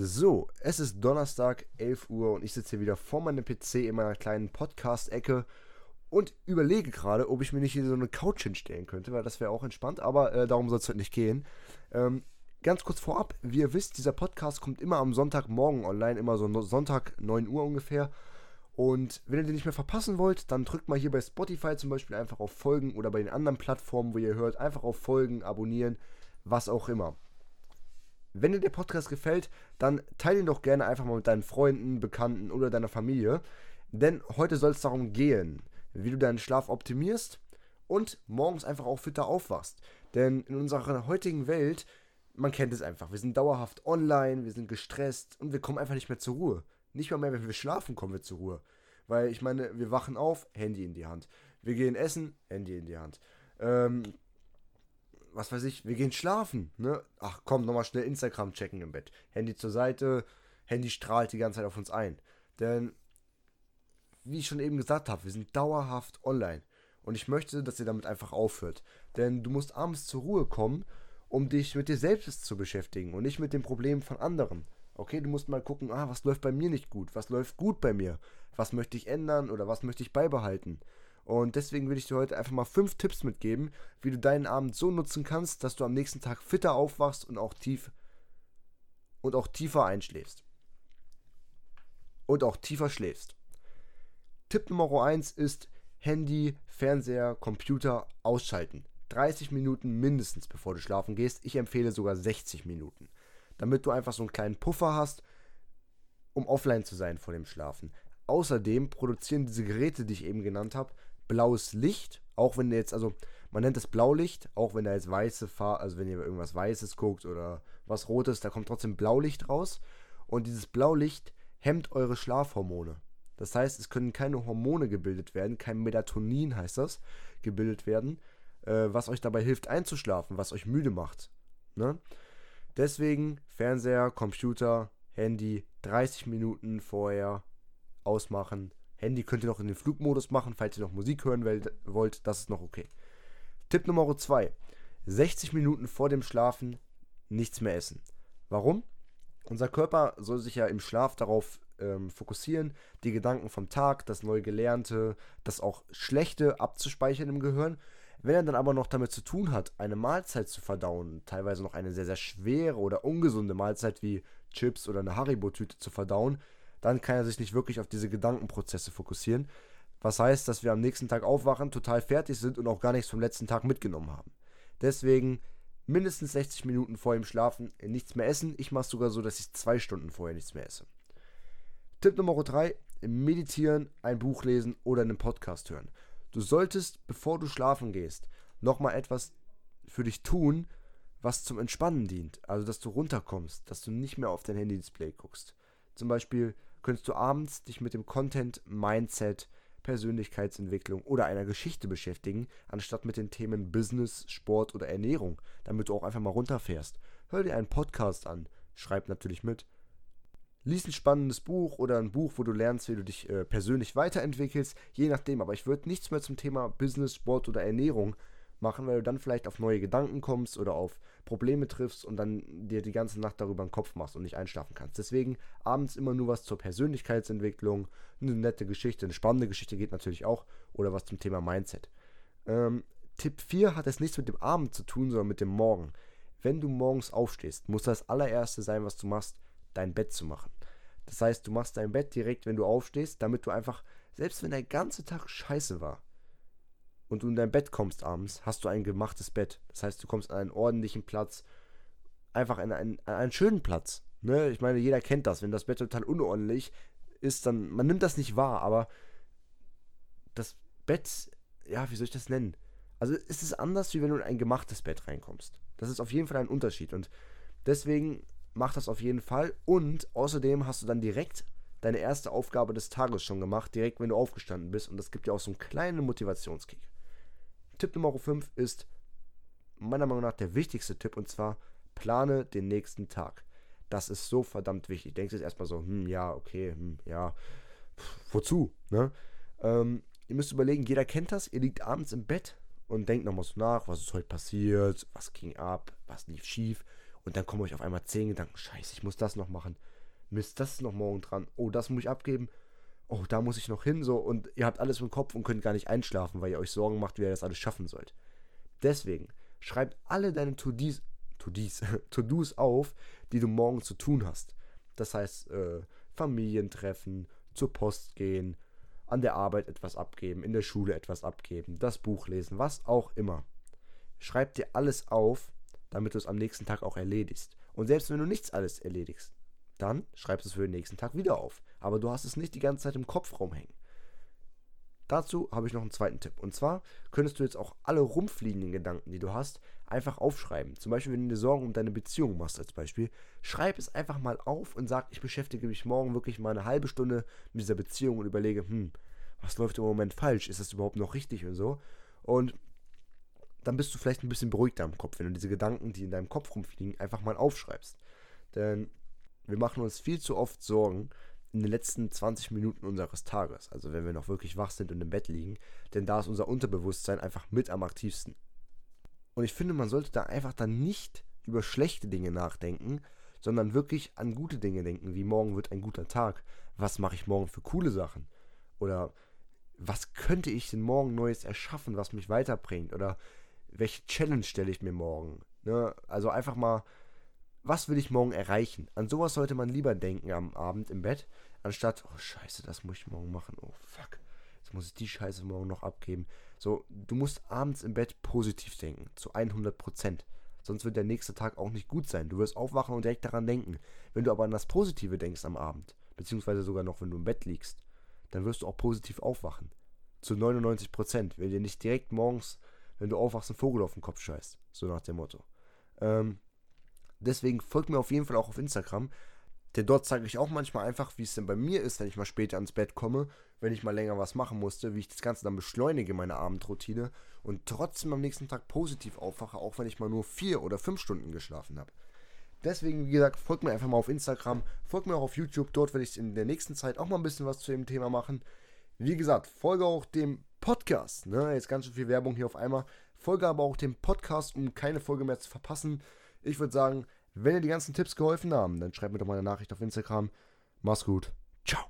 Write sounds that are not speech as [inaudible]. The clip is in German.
So, es ist Donnerstag, 11 Uhr und ich sitze hier wieder vor meinem PC in meiner kleinen Podcast-Ecke und überlege gerade, ob ich mir nicht hier so eine Couch hinstellen könnte, weil das wäre auch entspannt, aber äh, darum soll es heute nicht gehen. Ähm, ganz kurz vorab, wie ihr wisst, dieser Podcast kommt immer am Sonntagmorgen online, immer so Sonntag 9 Uhr ungefähr. Und wenn ihr den nicht mehr verpassen wollt, dann drückt mal hier bei Spotify zum Beispiel einfach auf Folgen oder bei den anderen Plattformen, wo ihr hört, einfach auf Folgen, abonnieren, was auch immer. Wenn dir der Podcast gefällt, dann teile ihn doch gerne einfach mal mit deinen Freunden, Bekannten oder deiner Familie. Denn heute soll es darum gehen, wie du deinen Schlaf optimierst und morgens einfach auch fitter aufwachst. Denn in unserer heutigen Welt, man kennt es einfach, wir sind dauerhaft online, wir sind gestresst und wir kommen einfach nicht mehr zur Ruhe. Nicht mal mehr, wenn wir schlafen, kommen wir zur Ruhe. Weil ich meine, wir wachen auf, Handy in die Hand. Wir gehen essen, Handy in die Hand. Ähm, was weiß ich, wir gehen schlafen, ne? Ach komm, nochmal schnell Instagram checken im Bett. Handy zur Seite, Handy strahlt die ganze Zeit auf uns ein. Denn, wie ich schon eben gesagt habe, wir sind dauerhaft online. Und ich möchte, dass ihr damit einfach aufhört. Denn du musst abends zur Ruhe kommen, um dich mit dir selbst zu beschäftigen und nicht mit den Problemen von anderen. Okay, du musst mal gucken, ah, was läuft bei mir nicht gut, was läuft gut bei mir, was möchte ich ändern oder was möchte ich beibehalten. Und deswegen will ich dir heute einfach mal fünf Tipps mitgeben, wie du deinen Abend so nutzen kannst, dass du am nächsten Tag fitter aufwachst und auch tief und auch tiefer einschläfst. Und auch tiefer schläfst. Tipp Nummer 1 ist Handy, Fernseher, Computer ausschalten. 30 Minuten mindestens, bevor du schlafen gehst. Ich empfehle sogar 60 Minuten. Damit du einfach so einen kleinen Puffer hast, um offline zu sein vor dem Schlafen. Außerdem produzieren diese Geräte, die ich eben genannt habe, blaues Licht, auch wenn jetzt, also man nennt es Blaulicht, auch wenn da jetzt weiße Farbe, also wenn ihr irgendwas Weißes guckt oder was Rotes, da kommt trotzdem Blaulicht raus. Und dieses Blaulicht hemmt eure Schlafhormone. Das heißt, es können keine Hormone gebildet werden, kein Melatonin heißt das, gebildet werden, äh, was euch dabei hilft einzuschlafen, was euch müde macht. Ne? Deswegen Fernseher, Computer, Handy 30 Minuten vorher ausmachen, Handy könnt ihr noch in den Flugmodus machen, falls ihr noch Musik hören wollt, das ist noch okay. Tipp Nummer 2. 60 Minuten vor dem Schlafen nichts mehr essen. Warum? Unser Körper soll sich ja im Schlaf darauf ähm, fokussieren, die Gedanken vom Tag, das neu Gelernte, das auch Schlechte abzuspeichern im Gehirn. Wenn er dann aber noch damit zu tun hat, eine Mahlzeit zu verdauen, teilweise noch eine sehr, sehr schwere oder ungesunde Mahlzeit wie Chips oder eine Haribo-Tüte zu verdauen, dann kann er sich nicht wirklich auf diese Gedankenprozesse fokussieren. Was heißt, dass wir am nächsten Tag aufwachen, total fertig sind und auch gar nichts vom letzten Tag mitgenommen haben. Deswegen mindestens 60 Minuten vor dem Schlafen nichts mehr essen. Ich mache es sogar so, dass ich zwei Stunden vorher nichts mehr esse. Tipp Nummer 3, meditieren, ein Buch lesen oder einen Podcast hören. Du solltest, bevor du schlafen gehst, nochmal etwas für dich tun, was zum Entspannen dient. Also, dass du runterkommst, dass du nicht mehr auf dein Handy-Display guckst. Zum Beispiel könntest du abends dich mit dem Content, Mindset, Persönlichkeitsentwicklung oder einer Geschichte beschäftigen, anstatt mit den Themen Business, Sport oder Ernährung, damit du auch einfach mal runterfährst. Hör dir einen Podcast an, schreib natürlich mit. Lies ein spannendes Buch oder ein Buch, wo du lernst, wie du dich äh, persönlich weiterentwickelst, je nachdem. Aber ich würde nichts mehr zum Thema Business, Sport oder Ernährung machen, weil du dann vielleicht auf neue Gedanken kommst oder auf Probleme triffst und dann dir die ganze Nacht darüber einen Kopf machst und nicht einschlafen kannst. Deswegen abends immer nur was zur Persönlichkeitsentwicklung, eine nette Geschichte, eine spannende Geschichte geht natürlich auch oder was zum Thema Mindset. Ähm, Tipp 4 hat es nichts mit dem Abend zu tun, sondern mit dem Morgen. Wenn du morgens aufstehst, muss das allererste sein, was du machst, dein Bett zu machen. Das heißt, du machst dein Bett direkt, wenn du aufstehst, damit du einfach, selbst wenn der ganze Tag scheiße war, und du in dein Bett kommst abends, hast du ein gemachtes Bett. Das heißt, du kommst an einen ordentlichen Platz, einfach an einen, an einen schönen Platz. Ne? Ich meine, jeder kennt das. Wenn das Bett total unordentlich ist, dann, man nimmt das nicht wahr, aber das Bett, ja, wie soll ich das nennen? Also ist es anders, wie wenn du in ein gemachtes Bett reinkommst. Das ist auf jeden Fall ein Unterschied und deswegen mach das auf jeden Fall und außerdem hast du dann direkt deine erste Aufgabe des Tages schon gemacht, direkt wenn du aufgestanden bist und das gibt dir auch so einen kleinen Motivationskick. Tipp Nummer 5 ist meiner Meinung nach der wichtigste Tipp und zwar plane den nächsten Tag. Das ist so verdammt wichtig. Denkst jetzt erstmal so, hm, ja, okay, hm, ja, Pff, wozu, ne? Ähm, ihr müsst überlegen, jeder kennt das, ihr liegt abends im Bett und denkt nochmal so nach, was ist heute passiert, was ging ab, was lief schief. Und dann kommen euch auf einmal zehn Gedanken. Scheiße, ich muss das noch machen. Mist, das ist noch morgen dran. Oh, das muss ich abgeben. Oh, da muss ich noch hin. So, und ihr habt alles im Kopf und könnt gar nicht einschlafen, weil ihr euch Sorgen macht, wie ihr das alles schaffen sollt. Deswegen, schreibt alle deine To-Dos To-Dos [laughs] To auf, die du morgen zu tun hast. Das heißt, äh, Familientreffen, zur Post gehen, an der Arbeit etwas abgeben, in der Schule etwas abgeben, das Buch lesen, was auch immer. Schreib dir alles auf, damit du es am nächsten Tag auch erledigst. Und selbst wenn du nichts alles erledigst, dann schreibst du es für den nächsten Tag wieder auf. Aber du hast es nicht die ganze Zeit im Kopfraum hängen. Dazu habe ich noch einen zweiten Tipp. Und zwar könntest du jetzt auch alle rumfliegenden Gedanken, die du hast, einfach aufschreiben. Zum Beispiel, wenn du dir Sorgen um deine Beziehung machst, als Beispiel, schreib es einfach mal auf und sag, ich beschäftige mich morgen wirklich mal eine halbe Stunde mit dieser Beziehung und überlege, hm, was läuft im Moment falsch? Ist das überhaupt noch richtig und so? Und dann bist du vielleicht ein bisschen beruhigter im Kopf, wenn du diese Gedanken, die in deinem Kopf rumfliegen, einfach mal aufschreibst. Denn wir machen uns viel zu oft Sorgen, in den letzten 20 Minuten unseres Tages, also wenn wir noch wirklich wach sind und im Bett liegen, denn da ist unser Unterbewusstsein einfach mit am aktivsten. Und ich finde, man sollte da einfach dann nicht über schlechte Dinge nachdenken, sondern wirklich an gute Dinge denken, wie morgen wird ein guter Tag, was mache ich morgen für coole Sachen oder was könnte ich denn morgen Neues erschaffen, was mich weiterbringt oder welche Challenge stelle ich mir morgen. Ne? Also einfach mal was will ich morgen erreichen? An sowas sollte man lieber denken am Abend im Bett, anstatt, oh scheiße, das muss ich morgen machen. Oh fuck, jetzt muss ich die Scheiße morgen noch abgeben. So, du musst abends im Bett positiv denken, zu 100 Prozent. Sonst wird der nächste Tag auch nicht gut sein. Du wirst aufwachen und direkt daran denken. Wenn du aber an das Positive denkst am Abend, beziehungsweise sogar noch, wenn du im Bett liegst, dann wirst du auch positiv aufwachen. Zu 99 Prozent, weil dir nicht direkt morgens, wenn du aufwachst, ein Vogel auf den Kopf scheißt. So nach dem Motto. Ähm, Deswegen folgt mir auf jeden Fall auch auf Instagram. Denn dort zeige ich auch manchmal einfach, wie es denn bei mir ist, wenn ich mal später ans Bett komme, wenn ich mal länger was machen musste, wie ich das Ganze dann beschleunige, meine Abendroutine und trotzdem am nächsten Tag positiv aufwache, auch wenn ich mal nur vier oder fünf Stunden geschlafen habe. Deswegen, wie gesagt, folgt mir einfach mal auf Instagram, folgt mir auch auf YouTube, dort werde ich in der nächsten Zeit auch mal ein bisschen was zu dem Thema machen. Wie gesagt, folge auch dem Podcast, ne? jetzt ganz schön viel Werbung hier auf einmal, folge aber auch dem Podcast, um keine Folge mehr zu verpassen. Ich würde sagen, wenn dir die ganzen Tipps geholfen haben, dann schreib mir doch mal eine Nachricht auf Instagram. Mach's gut. Ciao.